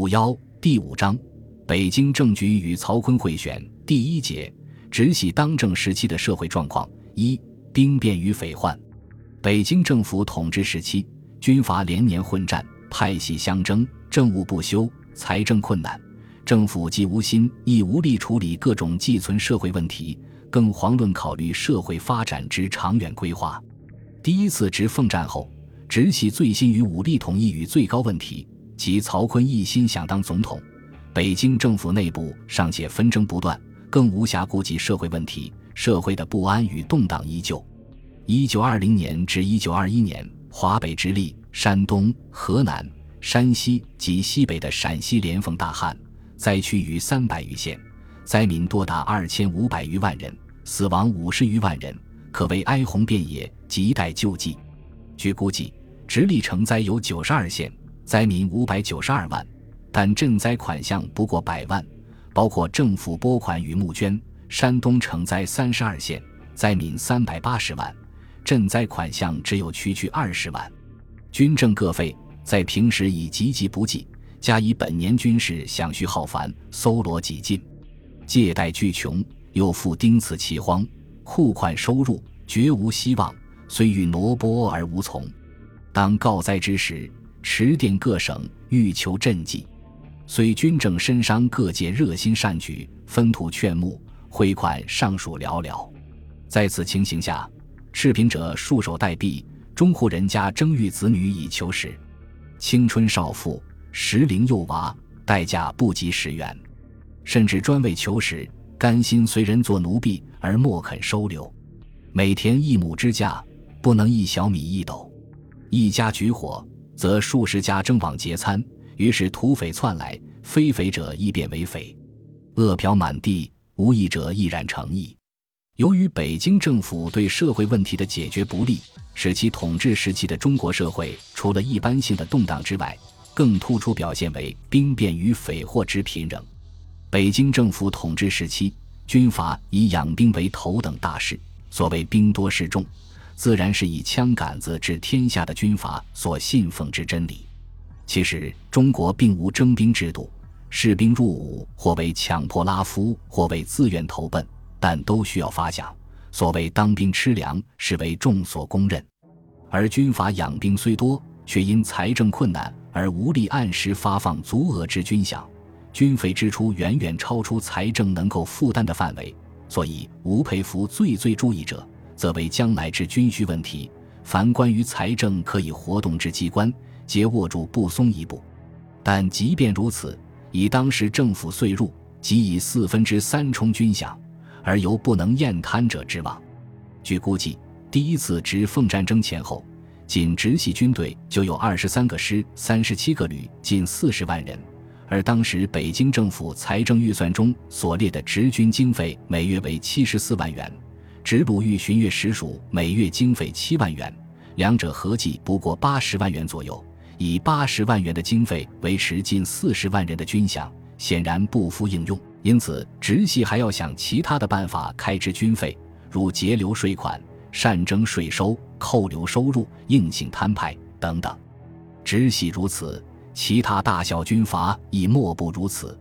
五幺第五章，北京政局与曹锟会选第一节，直系当政时期的社会状况一兵变与匪患。北京政府统治时期，军阀连年混战，派系相争，政务不休，财政困难，政府既无心亦无力处理各种寄存社会问题，更遑论考虑社会发展之长远规划。第一次直奉战后，直系最新于武力统一与最高问题。即曹锟一心想当总统，北京政府内部尚且纷争不断，更无暇顾及社会问题，社会的不安与动荡依旧。一九二零年至一九二一年，华北直隶、山东、河南、山西及西北的陕西连逢大旱，灾区逾三百余县，灾民多达二千五百余万人，死亡五十余万人，可谓哀鸿遍野，亟待救济。据估计，直隶成灾有九十二县。灾民五百九十二万，但赈灾款项不过百万，包括政府拨款与募捐。山东承灾三十二县，灾民三百八十万，赈灾款项只有区区二十万。军政各费在平时已急急不济，加以本年军事饷需浩繁，搜罗几尽，借贷巨穷，又复丁次奇荒，库款收入绝无希望，虽欲挪拨而无从。当告灾之时。驰电各省欲求赈济，虽军政深商，各界热心善举，分土劝募，汇款尚属寥寥。在此情形下，赤贫者束手待毙，中户人家争育子女以求食。青春少妇、适龄幼娃，代价不及十元，甚至专为求食，甘心随人做奴婢，而莫肯收留。每田一亩之价，不能一小米一斗。一家举火。则数十家争往劫参，于是土匪窜来，非匪者亦变为匪，恶殍满地，无义者亦然成义。由于北京政府对社会问题的解决不力，使其统治时期的中国社会除了一般性的动荡之外，更突出表现为兵变与匪祸之频仍。北京政府统治时期，军阀以养兵为头等大事，所谓兵多势众。自然是以枪杆子治天下的军阀所信奉之真理。其实中国并无征兵制度，士兵入伍或为强迫拉夫，或为自愿投奔，但都需要发饷。所谓当兵吃粮，是为众所公认。而军阀养兵虽多，却因财政困难而无力按时发放足额之军饷，军费支出远远超出财政能够负担的范围。所以吴佩孚最最注意者。则为将来之军需问题，凡关于财政可以活动之机关，皆握住不松一步。但即便如此，以当时政府岁入即以四分之三充军饷，而犹不能厌贪者之望。据估计，第一次直奉战争前后，仅直系军队就有二十三个师、三十七个旅，近四十万人。而当时北京政府财政预算中所列的直军经费，每月为七十四万元。直鲁豫巡阅实属每月经费七万元，两者合计不过八十万元左右。以八十万元的经费维持近四十万人的军饷，显然不敷应用。因此，直系还要想其他的办法开支军费，如节流税款、善征税收、扣留收入、硬性摊派等等。直系如此，其他大小军阀亦莫不如此。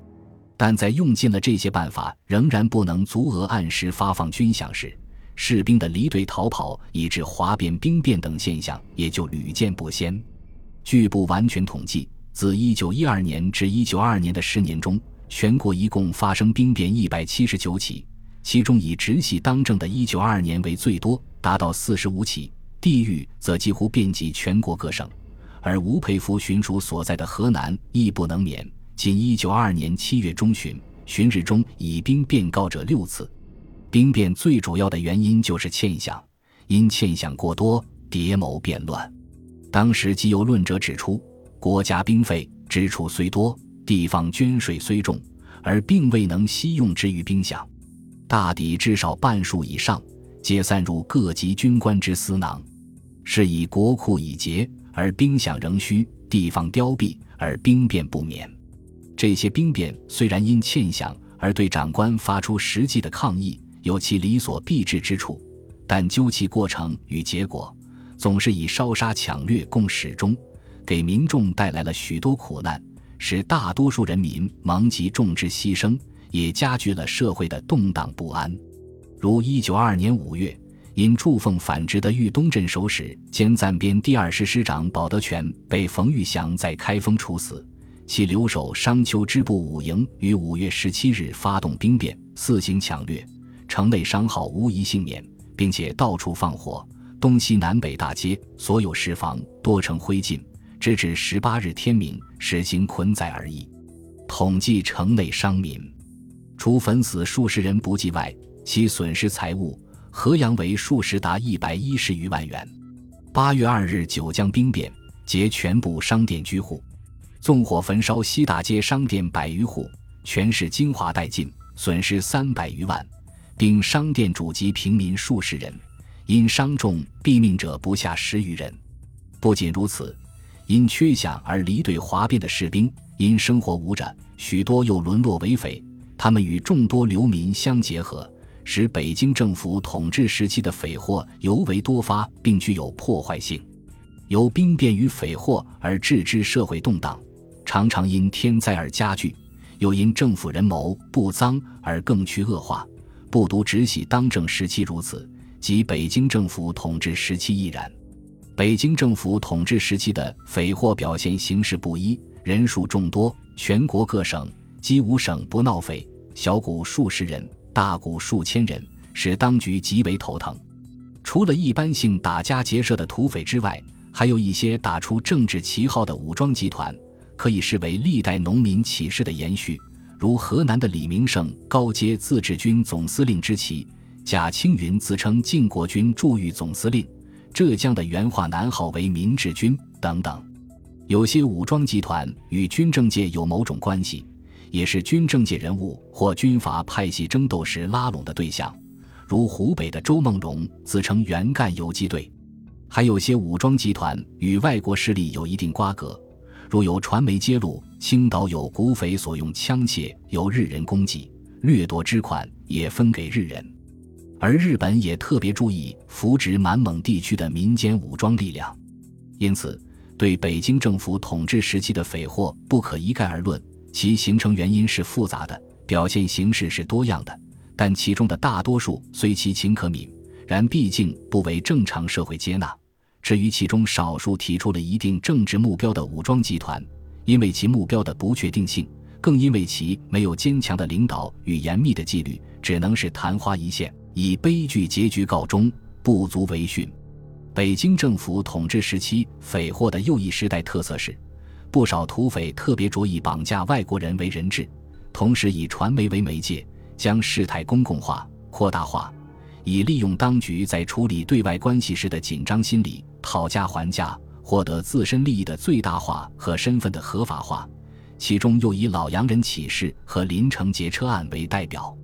但在用尽了这些办法，仍然不能足额按时发放军饷时，士兵的离队逃跑，以致哗变、兵变等现象也就屡见不鲜。据不完全统计，自1912年至1922年的十年中，全国一共发生兵变179起，其中以直系当政的1922年为最多，达到45起，地域则几乎遍及全国各省。而吴佩孚巡署所在的河南亦不能免，仅1922年7月中旬，巡日中以兵变告者六次。兵变最主要的原因就是欠饷，因欠饷过多，谍谋变乱。当时即有论者指出，国家兵费支出虽多，地方捐税虽重，而并未能悉用之于兵饷，大抵至少半数以上，皆散入各级军官之私囊，是以国库已竭，而兵饷仍需，地方凋敝，而兵变不免。这些兵变虽然因欠饷而对长官发出实际的抗议。有其理所必至之处，但究其过程与结果，总是以烧杀抢掠共始终，给民众带来了许多苦难，使大多数人民蒙极众之牺牲，也加剧了社会的动荡不安。如一九二二年五月，因祝奉反职的豫东镇守使兼暂编第二师师长保德全被冯玉祥在开封处死，其留守商丘支部五营于五月十七日发动兵变，四行抢掠，城内商号无一幸免，并且到处放火，东西南北大街所有石房多成灰烬。直至十八日天明，实行捆载而已。统计城内商民，除焚死数十人不计外，其损失财物，河阳为数十达一百一十余万元。八月二日，九江兵变，劫全部商店居户，纵火焚烧西大街商店百余户，全市精华殆尽，损失三百余万，并商店主及平民数十人，因伤重毙命者不下十余人。不仅如此。因缺饷而离队哗变的士兵，因生活无着，许多又沦落为匪。他们与众多流民相结合，使北京政府统治时期的匪祸尤为多发，并具有破坏性。由兵变与匪祸而致之社会动荡，常常因天灾而加剧，又因政府人谋不臧而更趋恶化。不独直系当政时期如此，即北京政府统治时期亦然。北京政府统治时期的匪祸表现形式不一，人数众多，全国各省几无省不闹匪，小股数十人，大股数千人，使当局极为头疼。除了一般性打家劫舍的土匪之外，还有一些打出政治旗号的武装集团，可以视为历代农民起事的延续，如河南的李明胜高阶自治军总司令之旗，贾青云自称靖国军驻豫总司令。浙江的原话南号为民治军等等，有些武装集团与军政界有某种关系，也是军政界人物或军阀派系争斗时拉拢的对象。如湖北的周梦荣自称原赣游击队，还有些武装集团与外国势力有一定瓜葛，如有传媒揭露青岛有古匪所用枪械由日人供给，掠夺之款也分给日人。而日本也特别注意扶植满蒙地区的民间武装力量，因此对北京政府统治时期的匪祸不可一概而论，其形成原因是复杂的，表现形式是多样的。但其中的大多数虽其情可悯，然毕竟不为正常社会接纳。至于其中少数提出了一定政治目标的武装集团，因为其目标的不确定性，更因为其没有坚强的领导与严密的纪律，只能是昙花一现。以悲剧结局告终，不足为训。北京政府统治时期匪祸的又一时代特色是，不少土匪特别着意绑架外国人为人质，同时以传媒为媒介，将事态公共化、扩大化，以利用当局在处理对外关系时的紧张心理，讨价还价，获得自身利益的最大化和身份的合法化。其中又以老洋人起事和林城劫车案为代表。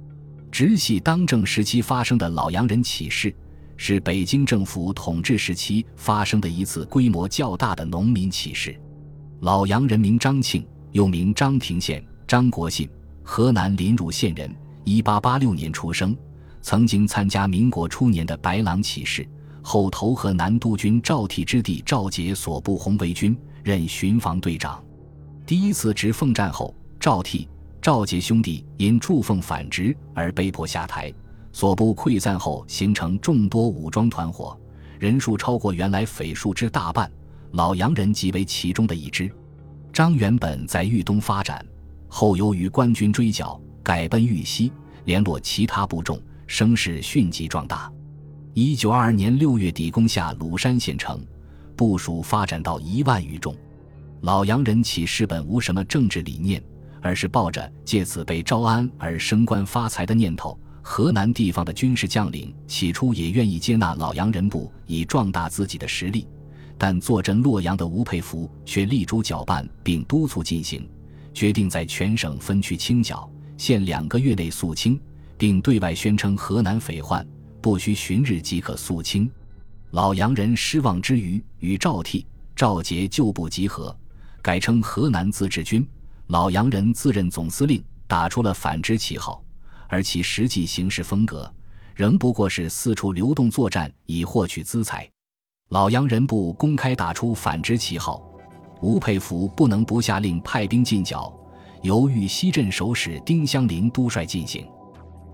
直系当政时期发生的老洋人起事，是北京政府统治时期发生的一次规模较大的农民起事。老洋人名张庆，又名张廷宪、张国信，河南临汝县人，一八八六年出生。曾经参加民国初年的白狼起事，后投河南督军赵悌之弟赵杰所部红卫军，任巡防队长。第一次直奉战后，赵悌。赵杰兄弟因祝奉反直而被迫下台，所部溃散后形成众多武装团伙，人数超过原来匪数之大半。老洋人即为其中的一支。张原本在豫东发展，后由于官军追剿，改奔豫西，联络其他部众，声势迅即壮大。一九二二年六月底攻下鲁山县城，部署发展到一万余众。老洋人起事本无什么政治理念。而是抱着借此被招安而升官发财的念头，河南地方的军事将领起初也愿意接纳老洋人部以壮大自己的实力，但坐镇洛阳的吴佩孚却力主搅拌并督促进行，决定在全省分区清剿，限两个月内肃清，并对外宣称河南匪患不需旬日即可肃清。老洋人失望之余，与赵替、赵杰旧部集合，改称河南自治军。老洋人自任总司令，打出了反之旗号，而其实际行事风格仍不过是四处流动作战以获取资财。老洋人部公开打出反之旗号，吴佩孚不能不下令派兵进剿，由豫西镇守使丁香林督率进行。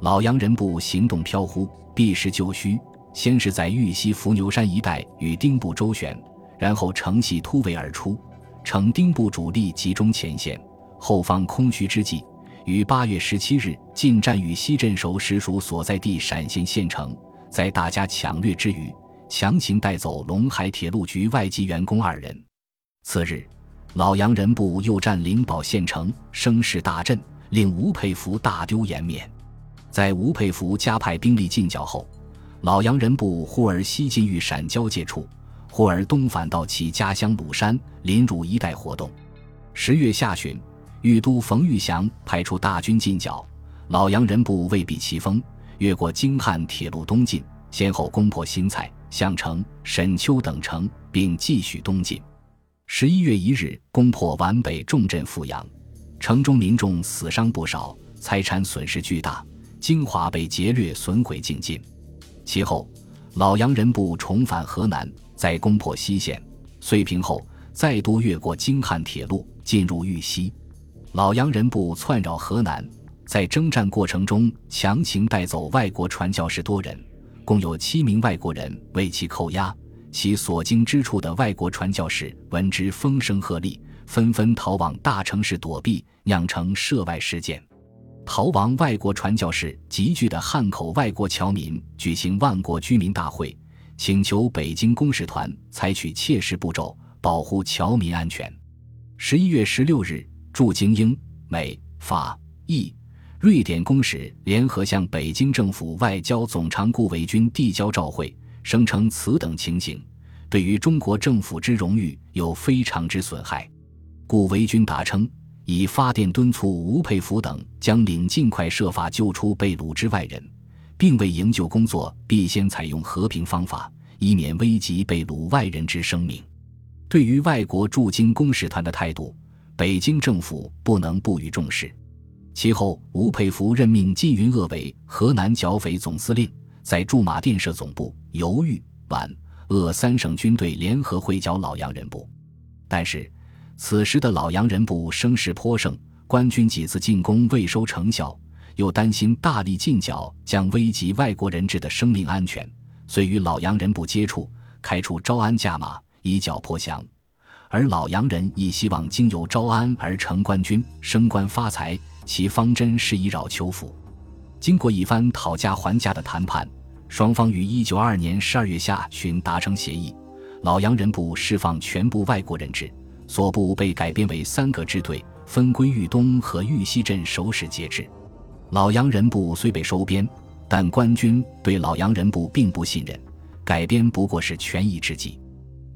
老杨人部行动飘忽，避实就虚，先是在玉溪伏牛山一带与丁部周旋，然后乘隙突围而出，乘丁部主力集中前线，后方空虚之际，于八月十七日进占玉溪镇守使署所在地陕县县城，在大家抢掠之余，强行带走陇海铁路局外籍员工二人。次日，老杨人部又占灵宝县城，声势大振，令吴佩孚大丢颜面。在吴佩孚加派兵力进剿后，老杨人部忽而西进豫陕交界处，忽而东返到其家乡鲁山、临汝一带活动。十月下旬，豫都冯玉祥派出大军进剿，老杨人部未避其锋，越过京汉铁路东进，先后攻破新蔡、项城、沈丘等城，并继续东进。十一月一日，攻破皖北重镇阜阳，城中民众死伤不少，财产损失巨大，精华被劫掠损毁尽尽。其后，老杨人部重返河南，在攻破西县、遂平后，再度越过京汉铁路，进入豫西。老杨人部窜扰河南，在征战过程中强行带走外国传教士多人，共有七名外国人为其扣押。其所经之处的外国传教士闻之风声鹤唳，纷纷逃往大城市躲避，酿成涉外事件。逃亡外国传教士集聚的汉口外国侨民举行万国居民大会，请求北京公使团采取切实步骤保护侨民安全。十一月十六日，驻京英、美、法、意、瑞典公使联合向北京政府外交总长顾维钧递交照会。声称此等情形对于中国政府之荣誉有非常之损害，顾维钧答称，以发电敦促吴佩孚等将领尽快设法救出被掳之外人，并为营救工作必先采用和平方法，以免危及被掳外人之生命。对于外国驻京公使团的态度，北京政府不能不予重视。其后，吴佩孚任命靳云鄂为河南剿匪总司令。在驻马店设总部，由豫皖鄂三省军队联合会剿老杨人部，但是此时的老洋人部声势颇盛，官军几次进攻未收成效，又担心大力进剿将危及外国人质的生命安全，遂与老洋人部接触，开出招安价码，以剿破降。而老洋人亦希望经由招安而成官军，升官发财，其方针是以扰求府。经过一番讨价还价的谈判，双方于一九二二年十二月下旬达成协议。老洋人部释放全部外国人质，所部被改编为三个支队，分归豫东和豫西镇守使节制。老杨人部虽被收编，但官军对老杨人部并不信任，改编不过是权宜之计。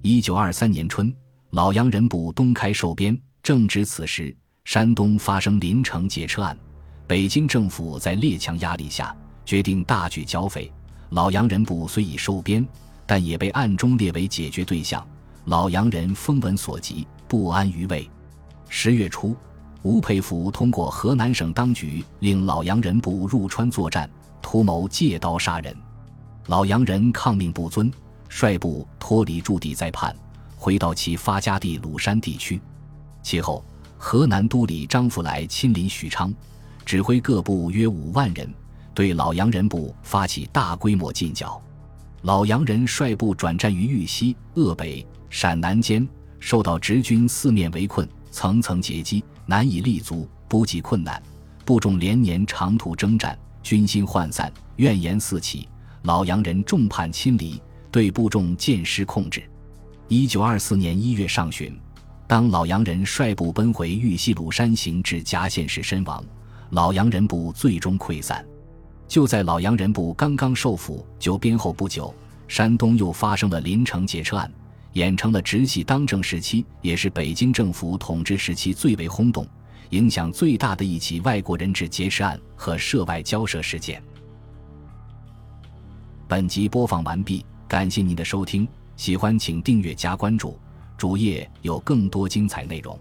一九二三年春，老杨人部东开收编，正值此时，山东发生临城劫车案。北京政府在列强压力下决定大举剿匪，老杨人部虽已收编，但也被暗中列为解决对象。老杨人风闻所及，不安于位。十月初，吴佩孚通过河南省当局令老洋人部入川作战，图谋借刀杀人。老洋人抗命不遵，率部脱离驻地再叛，回到其发家地鲁山地区。其后，河南都理张福来亲临许昌。指挥各部约五万人，对老洋人部发起大规模进剿。老洋人率部转战于豫西、鄂北、陕南间，受到直军四面围困，层层截击，难以立足，补给困难。部众连年长途征战，军心涣散，怨言四起。老杨人众叛亲离，对部众渐失控制。一九二四年一月上旬，当老杨人率部奔回豫西鲁山行至夹县时身亡。老杨人部最终溃散。就在老杨人部刚刚受俘就编后不久，山东又发生了临城劫车案，演成了直系当政时期，也是北京政府统治时期最为轰动、影响最大的一起外国人质劫持案和涉外交涉事件。本集播放完毕，感谢您的收听，喜欢请订阅加关注，主页有更多精彩内容。